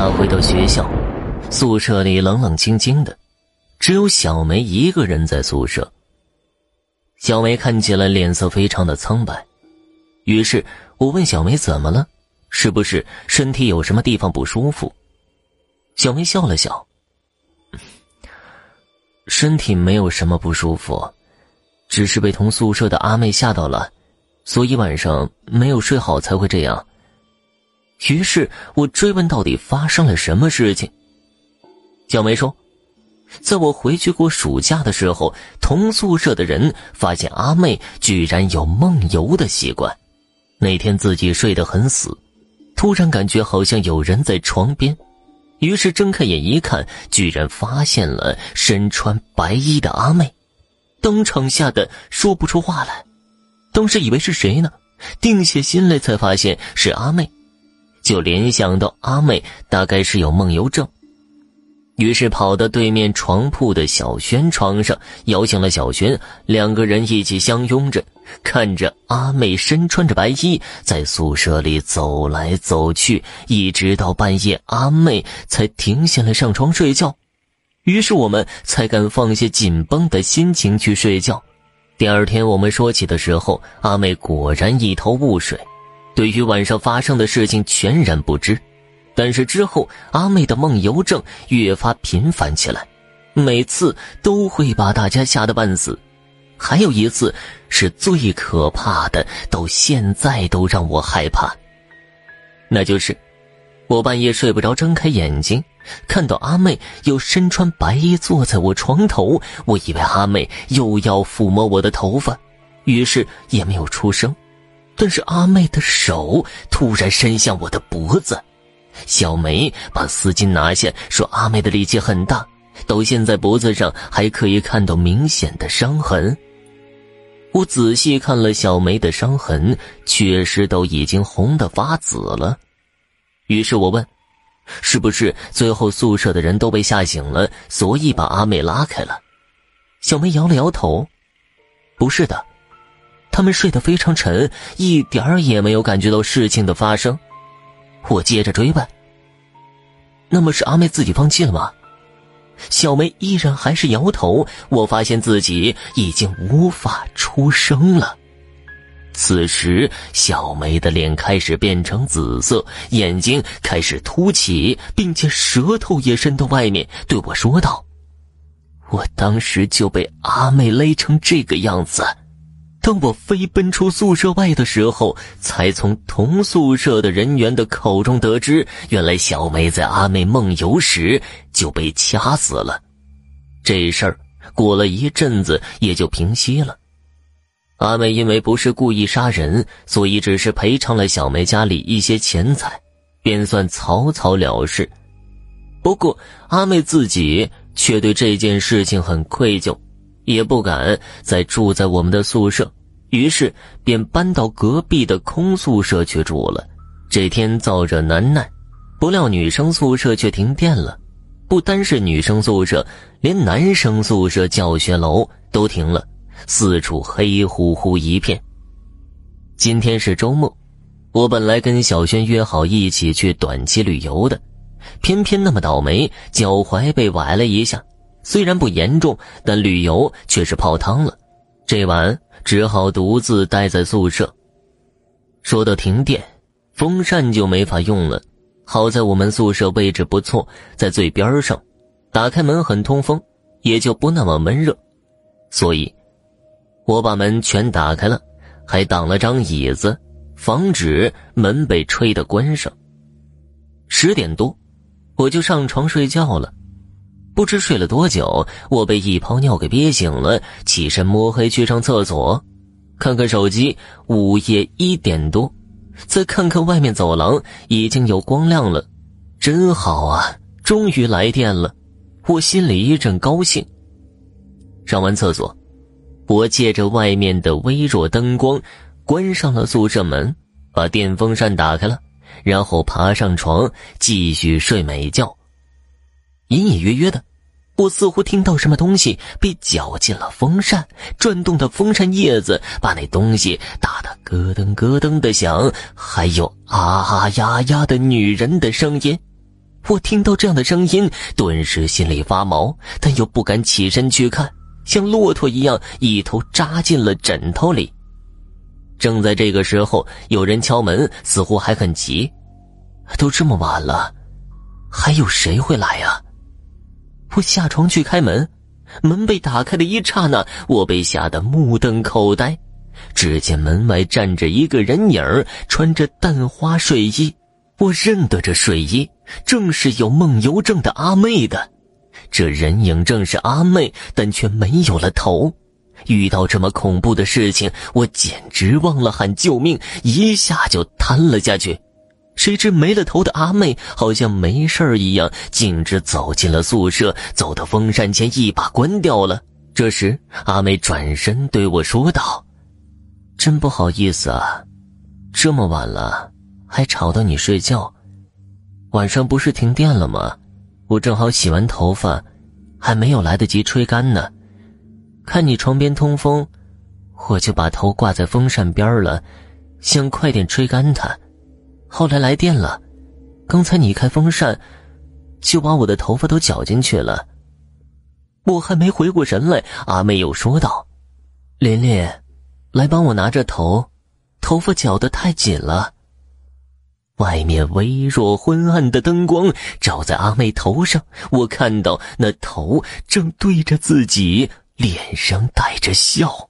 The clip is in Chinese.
他回到学校，宿舍里冷冷清清的，只有小梅一个人在宿舍。小梅看起来脸色非常的苍白，于是我问小梅怎么了，是不是身体有什么地方不舒服？小梅笑了笑，身体没有什么不舒服，只是被同宿舍的阿妹吓到了，所以晚上没有睡好才会这样。于是我追问到底发生了什么事情。小梅说，在我回去过暑假的时候，同宿舍的人发现阿妹居然有梦游的习惯。那天自己睡得很死，突然感觉好像有人在床边，于是睁开眼一看，居然发现了身穿白衣的阿妹，当场吓得说不出话来。当时以为是谁呢？定下心来才发现是阿妹。就联想到阿妹大概是有梦游症，于是跑到对面床铺的小轩床上，摇醒了小轩，两个人一起相拥着，看着阿妹身穿着白衣在宿舍里走来走去，一直到半夜，阿妹才停下来上床睡觉，于是我们才敢放下紧绷的心情去睡觉。第二天我们说起的时候，阿妹果然一头雾水。对于晚上发生的事情全然不知，但是之后阿妹的梦游症越发频繁起来，每次都会把大家吓得半死。还有一次是最可怕的，到现在都让我害怕。那就是我半夜睡不着，睁开眼睛看到阿妹又身穿白衣坐在我床头，我以为阿妹又要抚摸我的头发，于是也没有出声。但是阿妹的手突然伸向我的脖子，小梅把丝巾拿下，说：“阿妹的力气很大，到现在脖子上还可以看到明显的伤痕。”我仔细看了小梅的伤痕，确实都已经红的发紫了。于是我问：“是不是最后宿舍的人都被吓醒了，所以把阿妹拉开了？”小梅摇了摇头：“不是的。”他们睡得非常沉，一点儿也没有感觉到事情的发生。我接着追问：“那么是阿妹自己放弃了吗？”小梅依然还是摇头。我发现自己已经无法出声了。此时，小梅的脸开始变成紫色，眼睛开始凸起，并且舌头也伸到外面，对我说道：“我当时就被阿妹勒成这个样子。”当我飞奔出宿舍外的时候，才从同宿舍的人员的口中得知，原来小梅在阿妹梦游时就被掐死了。这事儿过了一阵子也就平息了。阿妹因为不是故意杀人，所以只是赔偿了小梅家里一些钱财，便算草草了事。不过阿妹自己却对这件事情很愧疚。也不敢再住在我们的宿舍，于是便搬到隔壁的空宿舍去住了。这天燥热难耐，不料女生宿舍却停电了。不单是女生宿舍，连男生宿舍教学楼都停了，四处黑乎乎一片。今天是周末，我本来跟小轩约好一起去短期旅游的，偏偏那么倒霉，脚踝被崴了一下。虽然不严重，但旅游却是泡汤了。这晚只好独自待在宿舍。说到停电，风扇就没法用了。好在我们宿舍位置不错，在最边上，打开门很通风，也就不那么闷热。所以，我把门全打开了，还挡了张椅子，防止门被吹得关上。十点多，我就上床睡觉了。不知睡了多久，我被一泡尿给憋醒了，起身摸黑去上厕所，看看手机，午夜一点多，再看看外面走廊，已经有光亮了，真好啊！终于来电了，我心里一阵高兴。上完厕所，我借着外面的微弱灯光，关上了宿舍门，把电风扇打开了，然后爬上床继续睡美觉。隐隐约约的，我似乎听到什么东西被搅进了风扇，转动的风扇叶子把那东西打得咯噔咯噔的响，还有啊啊呀呀的女人的声音。我听到这样的声音，顿时心里发毛，但又不敢起身去看，像骆驼一样一头扎进了枕头里。正在这个时候，有人敲门，似乎还很急。都这么晚了，还有谁会来呀？我下床去开门，门被打开的一刹那，我被吓得目瞪口呆。只见门外站着一个人影穿着淡花睡衣。我认得这睡衣，正是有梦游症的阿妹的。这人影正是阿妹，但却没有了头。遇到这么恐怖的事情，我简直忘了喊救命，一下就瘫了下去。谁知没了头的阿妹好像没事一样，径直走进了宿舍，走到风扇前一把关掉了。这时，阿妹转身对我说道：“真不好意思啊，这么晚了。”还吵到你睡觉，晚上不是停电了吗？我正好洗完头发，还没有来得及吹干呢。看你床边通风，我就把头挂在风扇边了，想快点吹干它。后来来电了，刚才你开风扇，就把我的头发都搅进去了。我还没回过神来，阿妹又说道：“琳琳，来帮我拿着头，头发搅得太紧了。”外面微弱昏暗的灯光照在阿妹头上，我看到那头正对着自己，脸上带着笑。